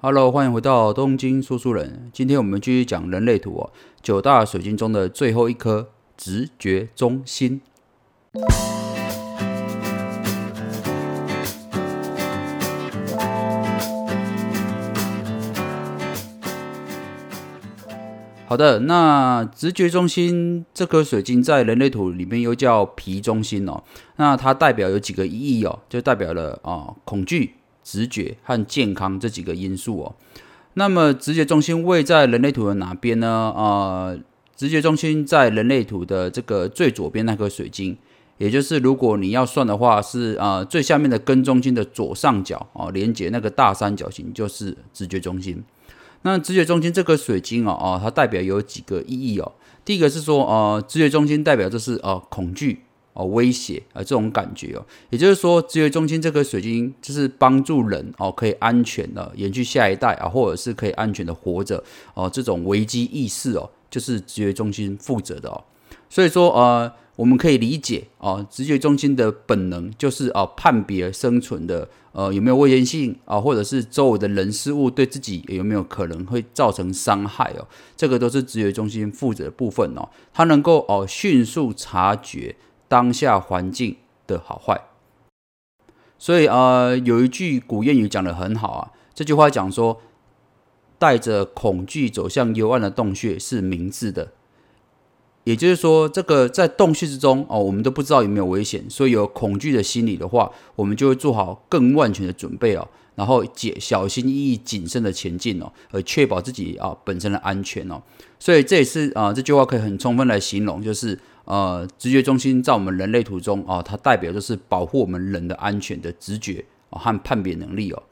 Hello，欢迎回到东京说书人。今天我们继续讲人类图哦，九大水晶中的最后一颗——直觉中心。好的，那直觉中心这颗水晶在人类图里面又叫皮中心哦。那它代表有几个意义哦，就代表了啊恐惧、直觉和健康这几个因素哦。那么直觉中心位在人类图的哪边呢？呃，直觉中心在人类图的这个最左边那颗水晶，也就是如果你要算的话，是呃最下面的根中心的左上角哦，连接那个大三角形就是直觉中心。那直觉中心这颗水晶哦哦，它代表有几个意义哦。第一个是说，呃，直觉中心代表就是呃恐惧哦威胁啊这种感觉哦。也就是说，直觉中心这颗水晶就是帮助人哦可以安全的延续下一代啊，或者是可以安全的活着哦。这种危机意识哦，就是直觉中心负责的哦。所以说呃。我们可以理解啊，直觉中心的本能就是啊，判别生存的呃有没有危险性啊，或者是周围的人事物对自己有没有可能会造成伤害哦，这个都是直觉中心负责的部分哦，它能够哦迅速察觉当下环境的好坏。所以啊，有一句古谚语讲得很好啊，这句话讲说，带着恐惧走向幽暗的洞穴是明智的。也就是说，这个在洞穴之中哦，我们都不知道有没有危险，所以有恐惧的心理的话，我们就会做好更万全的准备哦，然后解小心翼翼、谨慎的前进哦，而确保自己啊本身的安全哦。所以这也是啊这句话可以很充分来形容，就是呃直觉中心在我们人类图中啊，它代表就是保护我们人的安全的直觉和判别能力哦。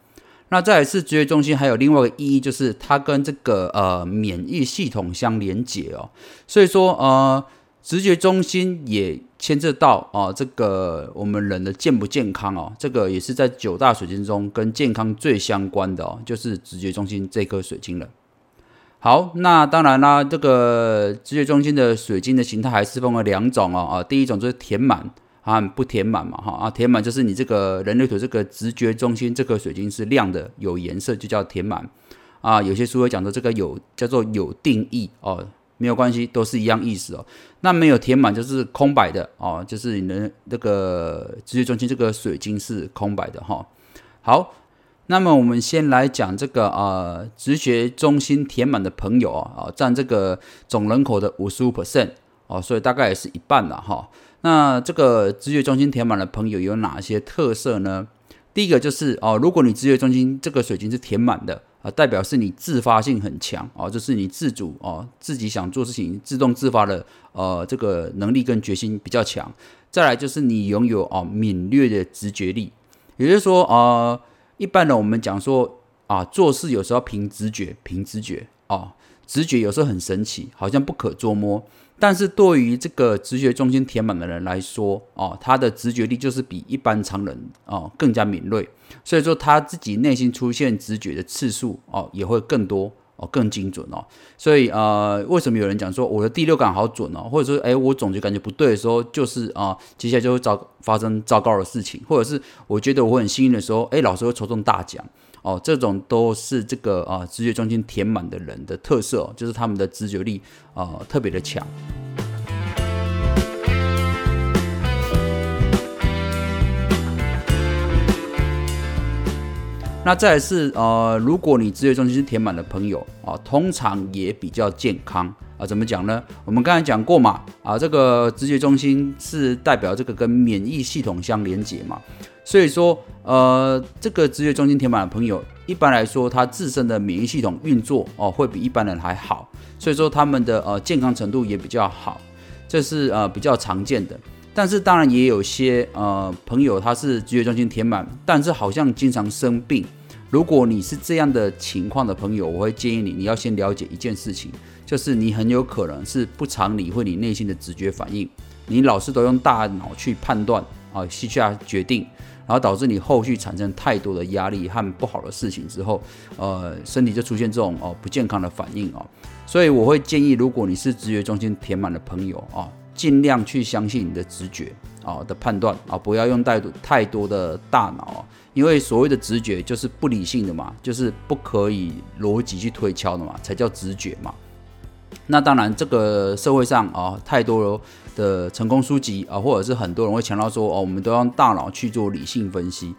那再是直觉中心，还有另外一个意义，就是它跟这个呃免疫系统相连接哦。所以说呃，直觉中心也牵涉到啊这个我们人的健不健康哦。这个也是在九大水晶中跟健康最相关的哦，就是直觉中心这颗水晶了。好，那当然啦，这个直觉中心的水晶的形态还是分为两种哦啊，第一种就是填满。啊，不填满嘛，哈啊，填满就是你这个人类图这个直觉中心这颗水晶是亮的，有颜色就叫填满啊。有些书会讲的这个有叫做有定义哦，没有关系，都是一样意思哦。那没有填满就是空白的哦，就是你的那个直觉中心这个水晶是空白的哈。好，那么我们先来讲这个啊，直觉中心填满的朋友啊，啊，占这个总人口的五十五 percent 哦，所以大概也是一半了哈。那这个直觉中心填满的朋友有哪些特色呢？第一个就是哦，如果你直觉中心这个水晶是填满的啊，代表是你自发性很强哦，就是你自主哦，自己想做事情自动自发的呃这个能力跟决心比较强。再来就是你拥有哦敏锐的直觉力，也就是说呃，一般的我们讲说啊，做事有时候凭直觉，凭直觉哦，直觉有时候很神奇，好像不可捉摸。但是对于这个直觉中心填满的人来说，哦，他的直觉力就是比一般常人哦更加敏锐，所以说他自己内心出现直觉的次数哦也会更多哦更精准哦。所以呃，为什么有人讲说我的第六感好准哦，或者说哎我总觉感觉不对的时候，就是啊接下来就会遭发生糟糕的事情，或者是我觉得我很幸运的时候，哎老师会抽中大奖。哦，这种都是这个啊，直觉中心填满的人的特色，就是他们的直觉力啊特别的强。那再是呃，如果你直觉中心填满的朋友啊，通常也比较健康啊。怎么讲呢？我们刚才讲过嘛，啊，这个直觉中心是代表这个跟免疫系统相连接嘛。所以说，呃，这个直觉中心填满的朋友，一般来说，他自身的免疫系统运作哦，会比一般人还好，所以说他们的呃健康程度也比较好，这是呃比较常见的。但是当然也有些呃朋友他是直觉中心填满，但是好像经常生病。如果你是这样的情况的朋友，我会建议你，你要先了解一件事情，就是你很有可能是不常理会你内心的直觉反应，你老是都用大脑去判断啊，去下决定。然后导致你后续产生太多的压力和不好的事情之后，呃，身体就出现这种哦不健康的反应哦。所以我会建议，如果你是直觉中心填满的朋友啊，尽量去相信你的直觉啊的判断啊，不要用太多太多的大脑，因为所谓的直觉就是不理性的嘛，就是不可以逻辑去推敲的嘛，才叫直觉嘛。那当然，这个社会上啊，太多的成功书籍啊，或者是很多人会强调说哦，我们都用大脑去做理性分析。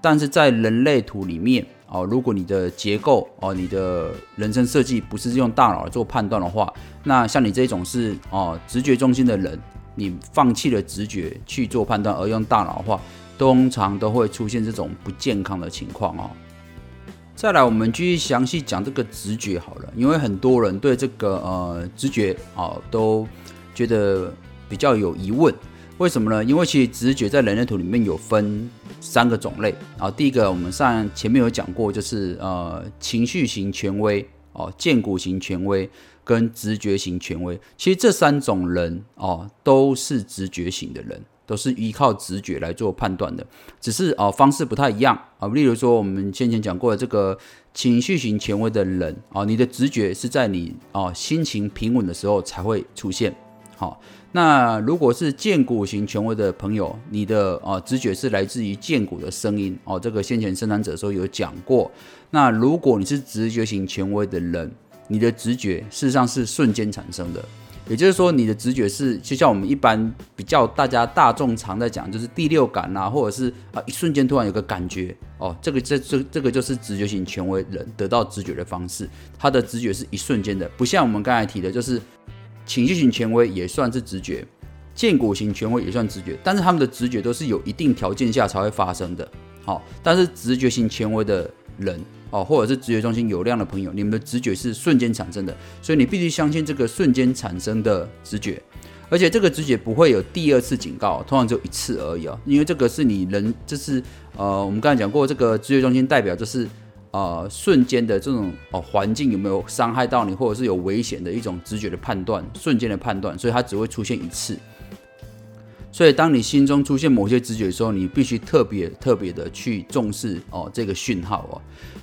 但是在人类图里面哦，如果你的结构哦，你的人生设计不是用大脑来做判断的话，那像你这种是哦直觉中心的人，你放弃了直觉去做判断而用大脑的话，通常都会出现这种不健康的情况哦。再来，我们继续详细讲这个直觉好了，因为很多人对这个呃直觉啊都觉得比较有疑问，为什么呢？因为其实直觉在人类图里面有分三个种类啊。第一个，我们上前面有讲过，就是呃情绪型权威哦，荐股型权威跟直觉型权威。其实这三种人哦都是直觉型的人。都是依靠直觉来做判断的，只是啊方式不太一样啊。例如说，我们先前讲过的这个情绪型权威的人啊，你的直觉是在你啊心情平稳的时候才会出现。好，那如果是荐股型权威的朋友，你的啊直觉是来自于荐股的声音哦。这个先前生产者时候有讲过。那如果你是直觉型权威的人，你的直觉事实上是瞬间产生的。也就是说，你的直觉是就像我们一般比较大家大众常在讲，就是第六感啊，或者是啊一瞬间突然有个感觉哦，这个这这这个就是直觉型权威人得到直觉的方式，他的直觉是一瞬间的，不像我们刚才提的，就是情绪型权威也算是直觉，建骨型权威也算直觉，但是他们的直觉都是有一定条件下才会发生的。好，但是直觉型权威的人。哦，或者是直觉中心有量的朋友，你们的直觉是瞬间产生的，所以你必须相信这个瞬间产生的直觉，而且这个直觉不会有第二次警告，通常只有一次而已啊，因为这个是你人，这是呃，我们刚才讲过，这个直觉中心代表就是呃瞬间的这种哦环境有没有伤害到你，或者是有危险的一种直觉的判断，瞬间的判断，所以它只会出现一次。所以，当你心中出现某些直觉的时候，你必须特别特别的去重视哦这个讯号哦。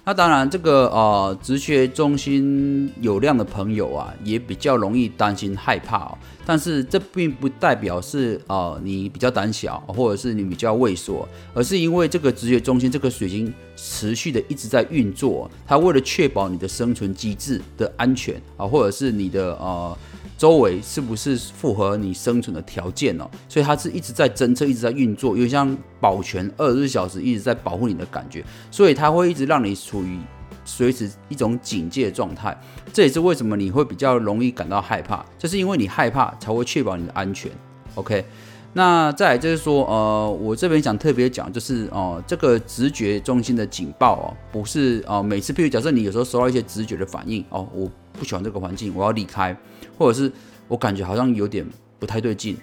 那当然，这个呃直觉中心有量的朋友啊，也比较容易担心害怕哦。但是这并不代表是呃你比较胆小，或者是你比较畏缩，而是因为这个直觉中心这个水晶持续的一直在运作，它为了确保你的生存机制的安全啊，或者是你的呃。周围是不是符合你生存的条件哦？所以它是一直在侦测，一直在运作，有点像保全二十四小时一直在保护你的感觉，所以它会一直让你处于随时一种警戒状态。这也是为什么你会比较容易感到害怕，就是因为你害怕才会确保你的安全。OK，那再来就是说，呃，我这边想特别讲，就是哦，这个直觉中心的警报哦，不是哦，每次譬如假设你有时候收到一些直觉的反应哦，我不喜欢这个环境，我要离开。或者是我感觉好像有点不太对劲，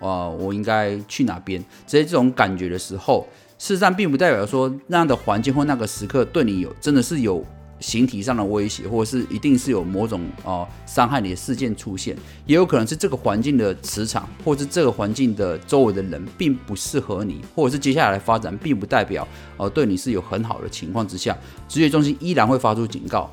啊，我应该去哪边？这些这种感觉的时候，事实上并不代表说那样的环境或那个时刻对你有真的是有形体上的威胁，或者是一定是有某种啊伤害你的事件出现，也有可能是这个环境的磁场，或者是这个环境的周围的人并不适合你，或者是接下来发展并不代表呃对你是有很好的情况之下，直觉中心依然会发出警告，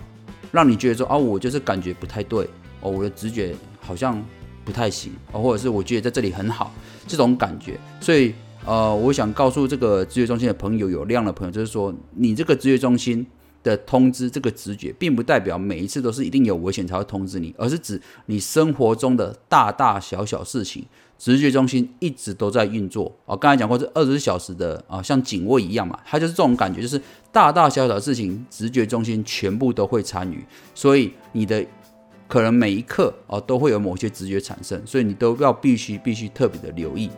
让你觉得说啊，我就是感觉不太对。哦，我的直觉好像不太行，或者是我觉得在这里很好，这种感觉。所以，呃，我想告诉这个直觉中心的朋友，有量的朋友，就是说，你这个直觉中心的通知，这个直觉，并不代表每一次都是一定有危险才会通知你，而是指你生活中的大大小小事情，直觉中心一直都在运作。哦，刚才讲过，这二十四小时的啊，像警卫一样嘛，它就是这种感觉，就是大大小小的事情，直觉中心全部都会参与。所以，你的。可能每一刻哦都会有某些直觉产生，所以你都要必须必须特别的留意。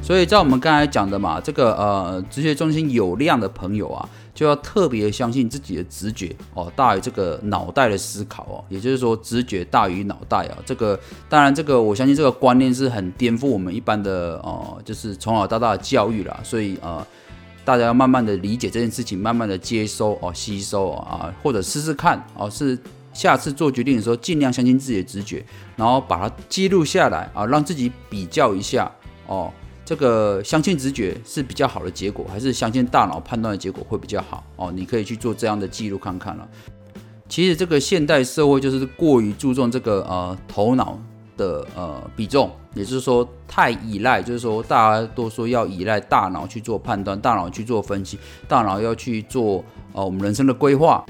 所以在我们刚才讲的嘛，这个呃直觉中心有量的朋友啊。就要特别相信自己的直觉哦，大于这个脑袋的思考哦，也就是说直觉大于脑袋啊。这个当然，这个我相信这个观念是很颠覆我们一般的哦，就是从小到大的教育啦。所以呃，大家要慢慢的理解这件事情，慢慢的接收哦，吸收啊，或者试试看哦，是下次做决定的时候尽量相信自己的直觉，然后把它记录下来啊，让自己比较一下哦。这个相信直觉是比较好的结果，还是相信大脑判断的结果会比较好？哦，你可以去做这样的记录看看了。其实这个现代社会就是过于注重这个呃头脑的呃比重，也就是说太依赖，就是说大家都说要依赖大脑去做判断，大脑去做分析，大脑要去做呃我们人生的规划，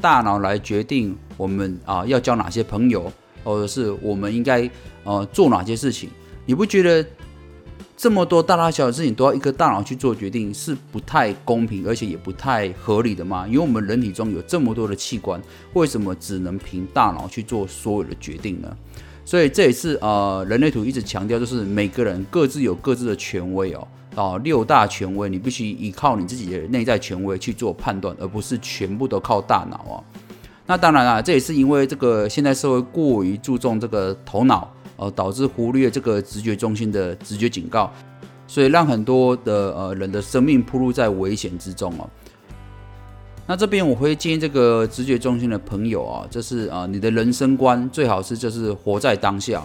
大脑来决定我们啊要交哪些朋友，或者是我们应该呃做哪些事情。你不觉得？这么多大大小小的事情都要一个大脑去做决定，是不太公平，而且也不太合理的吗？因为我们人体中有这么多的器官，为什么只能凭大脑去做所有的决定呢？所以这也是呃，人类图一直强调，就是每个人各自有各自的权威哦，啊，六大权威，你必须依靠你自己的内在权威去做判断，而不是全部都靠大脑哦。那当然啦，这也是因为这个现代社会过于注重这个头脑。呃，导致忽略这个直觉中心的直觉警告，所以让很多的呃人的生命暴露在危险之中哦。那这边我会建议这个直觉中心的朋友啊，就是啊，你的人生观最好是就是活在当下。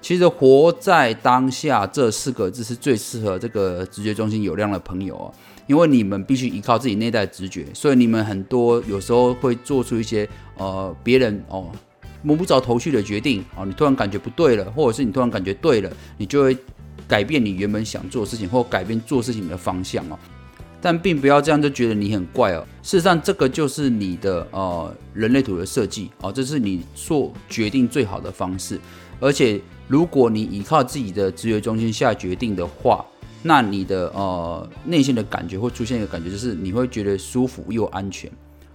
其实活在当下这四个字是最适合这个直觉中心有量的朋友啊，因为你们必须依靠自己内在直觉，所以你们很多有时候会做出一些呃别人哦。摸不着头绪的决定啊，你突然感觉不对了，或者是你突然感觉对了，你就会改变你原本想做的事情，或改变做事情的方向哦。但并不要这样就觉得你很怪哦。事实上，这个就是你的呃人类图的设计哦，这是你做决定最好的方式。而且，如果你依靠自己的直觉中心下决定的话，那你的呃内心的感觉会出现一个感觉，就是你会觉得舒服又安全。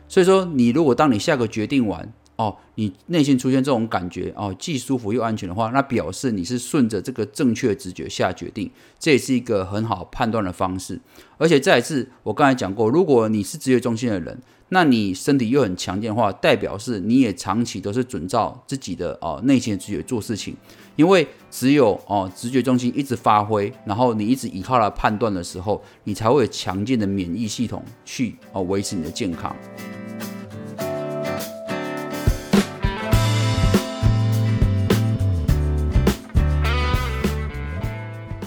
所以说，你如果当你下个决定完，哦，你内心出现这种感觉哦，既舒服又安全的话，那表示你是顺着这个正确直觉下决定，这也是一个很好判断的方式。而且再一次，我刚才讲过，如果你是直觉中心的人，那你身体又很强健的话，代表是你也长期都是准照自己的哦内心的直觉做事情。因为只有哦直觉中心一直发挥，然后你一直依靠它判断的时候，你才会有强健的免疫系统去哦维持你的健康。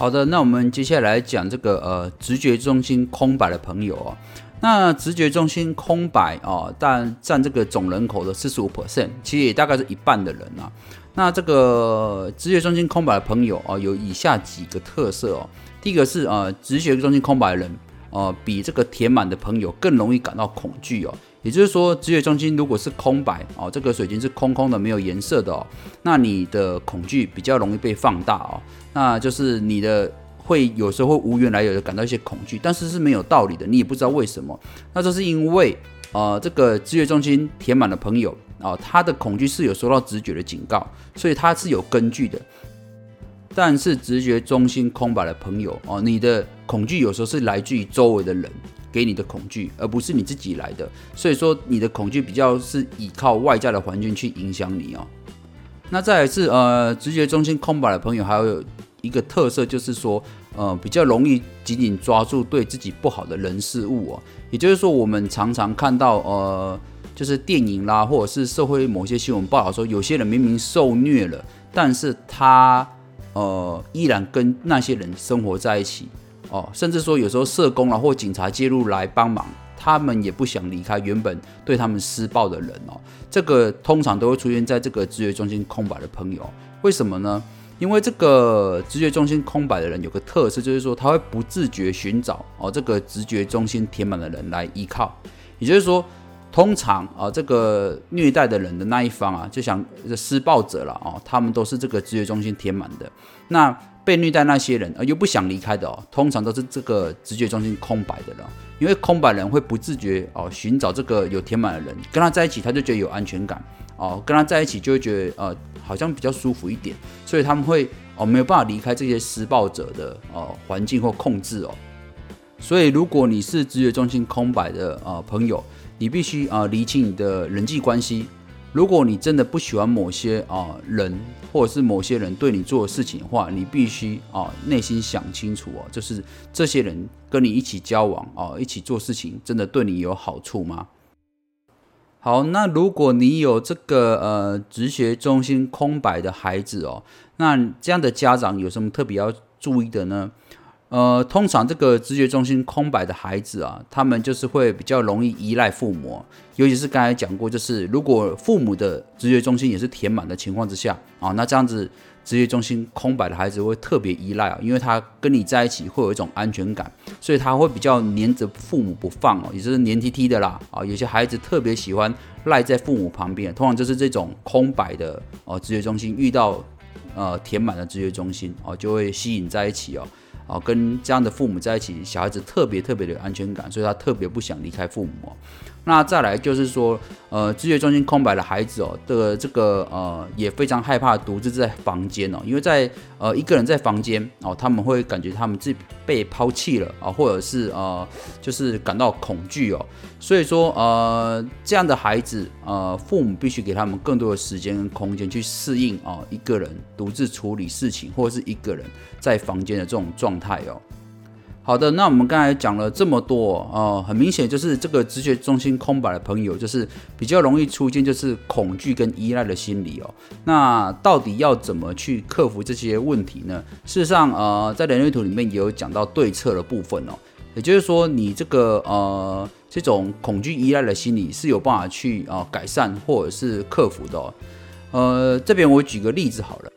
好的，那我们接下来讲这个呃直觉中心空白的朋友哦。那直觉中心空白哦，但占这个总人口的四十五 percent，其实也大概是一半的人啊。那这个直觉中心空白的朋友哦，有以下几个特色哦。第一个是呃直觉中心空白的人哦，比这个填满的朋友更容易感到恐惧哦。也就是说，直觉中心如果是空白哦，这个水晶是空空的，没有颜色的哦，那你的恐惧比较容易被放大哦。那就是你的会有时候会无缘来由的感到一些恐惧，但是是没有道理的，你也不知道为什么。那这是因为呃，这个直觉中心填满了朋友啊，他的恐惧是有收到直觉的警告，所以他是有根据的。但是直觉中心空白的朋友哦，你的恐惧有时候是来自于周围的人。给你的恐惧，而不是你自己来的，所以说你的恐惧比较是依靠外在的环境去影响你哦。那再来是呃，直觉中心空白的朋友，还有一个特色就是说，呃，比较容易紧紧抓住对自己不好的人事物哦。也就是说，我们常常看到呃，就是电影啦，或者是社会某些新闻报道说，有些人明明受虐了，但是他呃依然跟那些人生活在一起。哦，甚至说有时候社工啊或警察介入来帮忙，他们也不想离开原本对他们施暴的人哦。这个通常都会出现在这个直觉中心空白的朋友，为什么呢？因为这个直觉中心空白的人有个特色，就是说他会不自觉寻找哦这个直觉中心填满的人来依靠。也就是说，通常啊这个虐待的人的那一方啊，就想施暴者了哦，他们都是这个直觉中心填满的。那被虐待那些人，而又不想离开的哦，通常都是这个直觉中心空白的了。因为空白人会不自觉哦，寻找这个有填满的人，跟他在一起，他就觉得有安全感哦，跟他在一起就会觉得呃，好像比较舒服一点，所以他们会哦没有办法离开这些施暴者的哦环境或控制哦。所以如果你是直觉中心空白的呃朋友，你必须啊理清你的人际关系。如果你真的不喜欢某些啊人，或者是某些人对你做的事情的话，你必须啊内心想清楚哦，就是这些人跟你一起交往啊，一起做事情，真的对你有好处吗？好，那如果你有这个呃直学中心空白的孩子哦，那这样的家长有什么特别要注意的呢？呃，通常这个直觉中心空白的孩子啊，他们就是会比较容易依赖父母，尤其是刚才讲过，就是如果父母的直觉中心也是填满的情况之下啊，那这样子直觉中心空白的孩子会特别依赖啊，因为他跟你在一起会有一种安全感，所以他会比较黏着父母不放哦，也就是黏 T T 的啦啊，有些孩子特别喜欢赖在父母旁边，通常就是这种空白的哦直觉中心遇到呃填满的直觉中心哦，就会吸引在一起哦。哦，跟这样的父母在一起，小孩子特别特别的有安全感，所以他特别不想离开父母。那再来就是说，呃，知觉中心空白的孩子哦，的这个呃也非常害怕独自在房间哦，因为在呃一个人在房间哦，他们会感觉他们自己被抛弃了啊，或者是呃就是感到恐惧哦，所以说呃这样的孩子呃父母必须给他们更多的时间跟空间去适应啊一个人独自处理事情或者是一个人在房间的这种状态哦。好的，那我们刚才讲了这么多哦，很明显就是这个直觉中心空白的朋友，就是比较容易出现就是恐惧跟依赖的心理哦。那到底要怎么去克服这些问题呢？事实上，呃，在人类图里面也有讲到对策的部分哦。也就是说，你这个呃这种恐惧依赖的心理是有办法去啊改善或者是克服的。呃，这边我举个例子好了，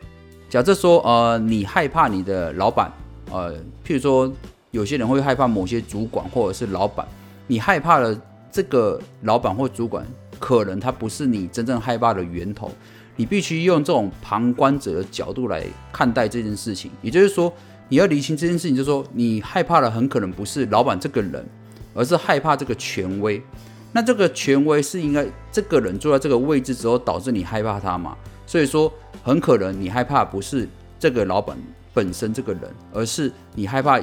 假设说呃你害怕你的老板，呃，譬如说。有些人会害怕某些主管或者是老板，你害怕的这个老板或主管，可能他不是你真正害怕的源头。你必须用这种旁观者的角度来看待这件事情。也就是说，你要理清这件事情，就是说你害怕的很可能不是老板这个人，而是害怕这个权威。那这个权威是应该这个人坐在这个位置之后导致你害怕他嘛？所以说，很可能你害怕不是这个老板本身这个人，而是你害怕。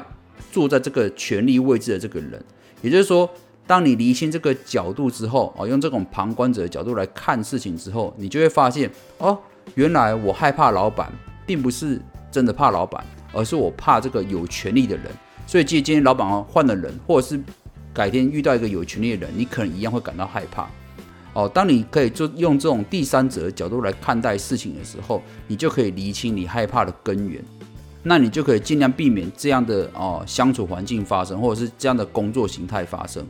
坐在这个权力位置的这个人，也就是说，当你离清这个角度之后，哦，用这种旁观者的角度来看事情之后，你就会发现，哦，原来我害怕老板，并不是真的怕老板，而是我怕这个有权力的人。所以，即今天老板换了人，或者是改天遇到一个有权力的人，你可能一样会感到害怕。哦，当你可以就用这种第三者的角度来看待事情的时候，你就可以厘清你害怕的根源。那你就可以尽量避免这样的哦相处环境发生，或者是这样的工作形态发生。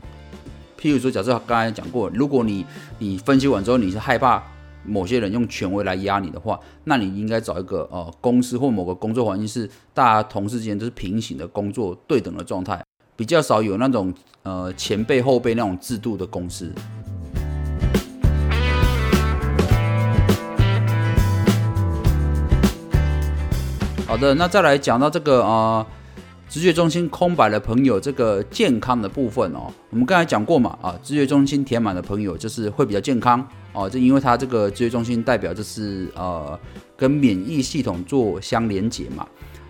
譬如说，假设刚才讲过，如果你你分析完之后你是害怕某些人用权威来压你的话，那你应该找一个呃公司或某个工作环境是大家同事之间都是平行的工作对等的状态，比较少有那种呃前辈后辈那种制度的公司。好的，那再来讲到这个啊，直觉中心空白的朋友，这个健康的部分哦，我们刚才讲过嘛，啊，直觉中心填满的朋友就是会比较健康哦，就因为它这个直觉中心代表就是呃跟免疫系统做相连接嘛，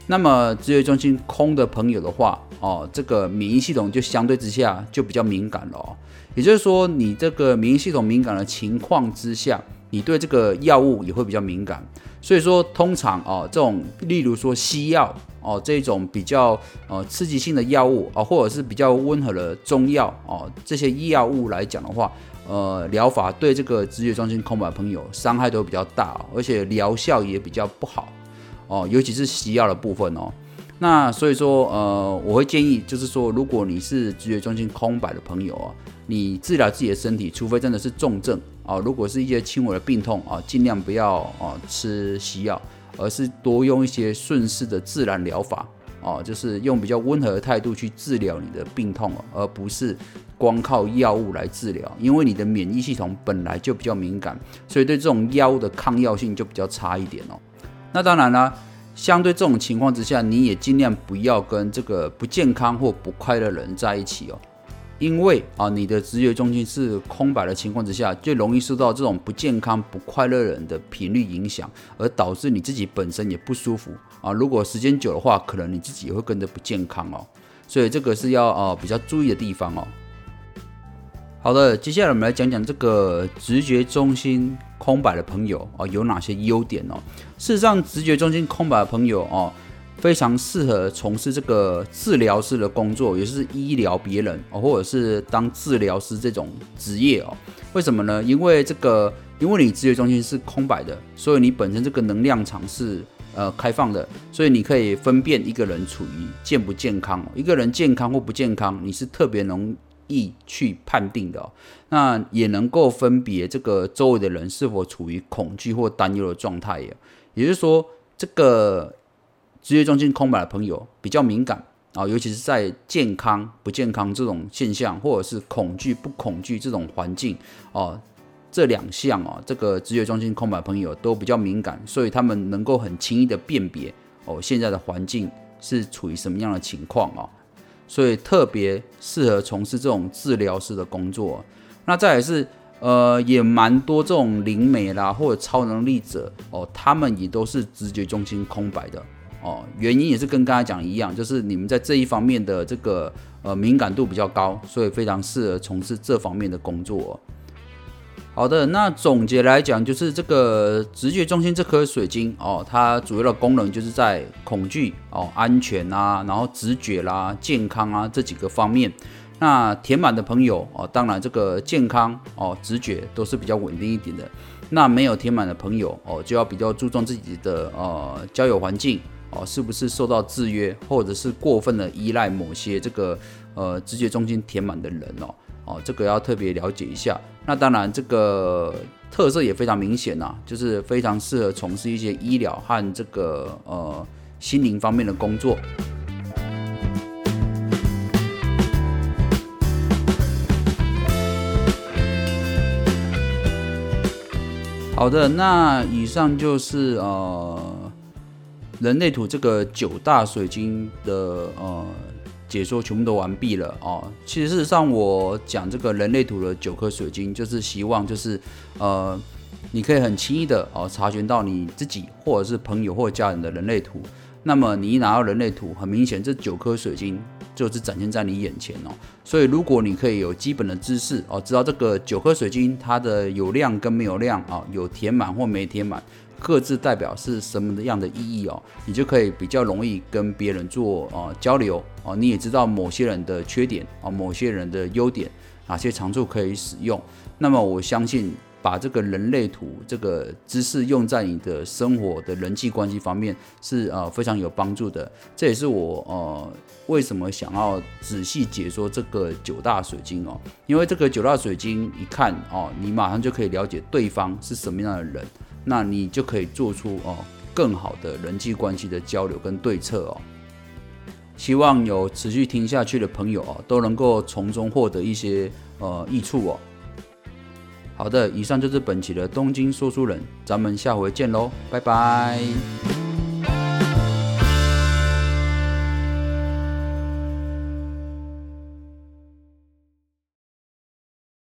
那么职业中心空的朋友的话哦，这个免疫系统就相对之下就比较敏感了哦，也就是说你这个免疫系统敏感的情况之下，你对这个药物也会比较敏感。所以说，通常哦，这种例如说西药哦，这种比较呃刺激性的药物啊，或者是比较温和的中药哦，这些药物来讲的话，呃，疗法对这个职业中心空白朋友伤害都比较大，而且疗效也比较不好哦，尤其是西药的部分哦。那所以说，呃，我会建议就是说，如果你是直觉中心空白的朋友啊，你治疗自己的身体，除非真的是重症。啊，如果是一些轻微的病痛啊，尽量不要啊吃西药，而是多用一些顺势的自然疗法啊，就是用比较温和的态度去治疗你的病痛而不是光靠药物来治疗，因为你的免疫系统本来就比较敏感，所以对这种药物的抗药性就比较差一点哦。那当然了，相对这种情况之下，你也尽量不要跟这个不健康或不快乐人在一起哦。因为啊，你的直觉中心是空白的情况之下，就容易受到这种不健康、不快乐人的频率影响，而导致你自己本身也不舒服啊。如果时间久的话，可能你自己也会跟着不健康哦。所以这个是要呃比较注意的地方哦。好的，接下来我们来讲讲这个直觉中心空白的朋友啊有哪些优点哦。事实上，直觉中心空白的朋友哦。非常适合从事这个治疗师的工作，也就是医疗别人哦，或者是当治疗师这种职业哦。为什么呢？因为这个，因为你直觉中心是空白的，所以你本身这个能量场是呃开放的，所以你可以分辨一个人处于健不健康，一个人健康或不健康，你是特别能易去判定的。那也能够分别这个周围的人是否处于恐惧或担忧的状态也也就是说，这个职业中心空白的朋友比较敏感啊，尤其是在健康不健康这种现象，或者是恐惧不恐惧这种环境哦。这两项哦，这个直觉中心空白朋友都比较敏感，所以他们能够很轻易的辨别哦，现在的环境是处于什么样的情况哦，所以特别适合从事这种治疗师的工作。那再也是呃，也蛮多这种灵媒啦或者超能力者哦，他们也都是直觉中心空白的哦，原因也是跟刚才讲一样，就是你们在这一方面的这个呃敏感度比较高，所以非常适合从事这方面的工作。好的，那总结来讲，就是这个直觉中心这颗水晶哦，它主要的功能就是在恐惧哦、安全啊，然后直觉啦、健康啊这几个方面。那填满的朋友哦，当然这个健康哦、直觉都是比较稳定一点的。那没有填满的朋友哦，就要比较注重自己的呃交友环境哦，是不是受到制约，或者是过分的依赖某些这个呃直觉中心填满的人哦。哦，这个要特别了解一下。那当然，这个特色也非常明显呐，就是非常适合从事一些医疗和这个呃心灵方面的工作。好的，那以上就是呃人类图这个九大水晶的呃。解说全部都完毕了哦。其实事实上，我讲这个人类图的九颗水晶，就是希望就是呃，你可以很轻易的哦查询到你自己或者是朋友或家人的人类图。那么你一拿到人类图，很明显这九颗水晶就是展现在你眼前哦。所以如果你可以有基本的知识哦，知道这个九颗水晶它的有量跟没有量啊，有填满或没填满。各自代表是什么样的意义哦，你就可以比较容易跟别人做呃交流哦。你也知道某些人的缺点啊，某些人的优点，哪些长处可以使用。那么我相信，把这个人类图这个知识用在你的生活的人际关系方面是呃非常有帮助的。这也是我呃为什么想要仔细解说这个九大水晶哦，因为这个九大水晶一看哦，你马上就可以了解对方是什么样的人。那你就可以做出哦更好的人际关系的交流跟对策哦。希望有持续听下去的朋友哦，都能够从中获得一些呃益处哦。好的，以上就是本期的东京说书人，咱们下回见喽，拜拜。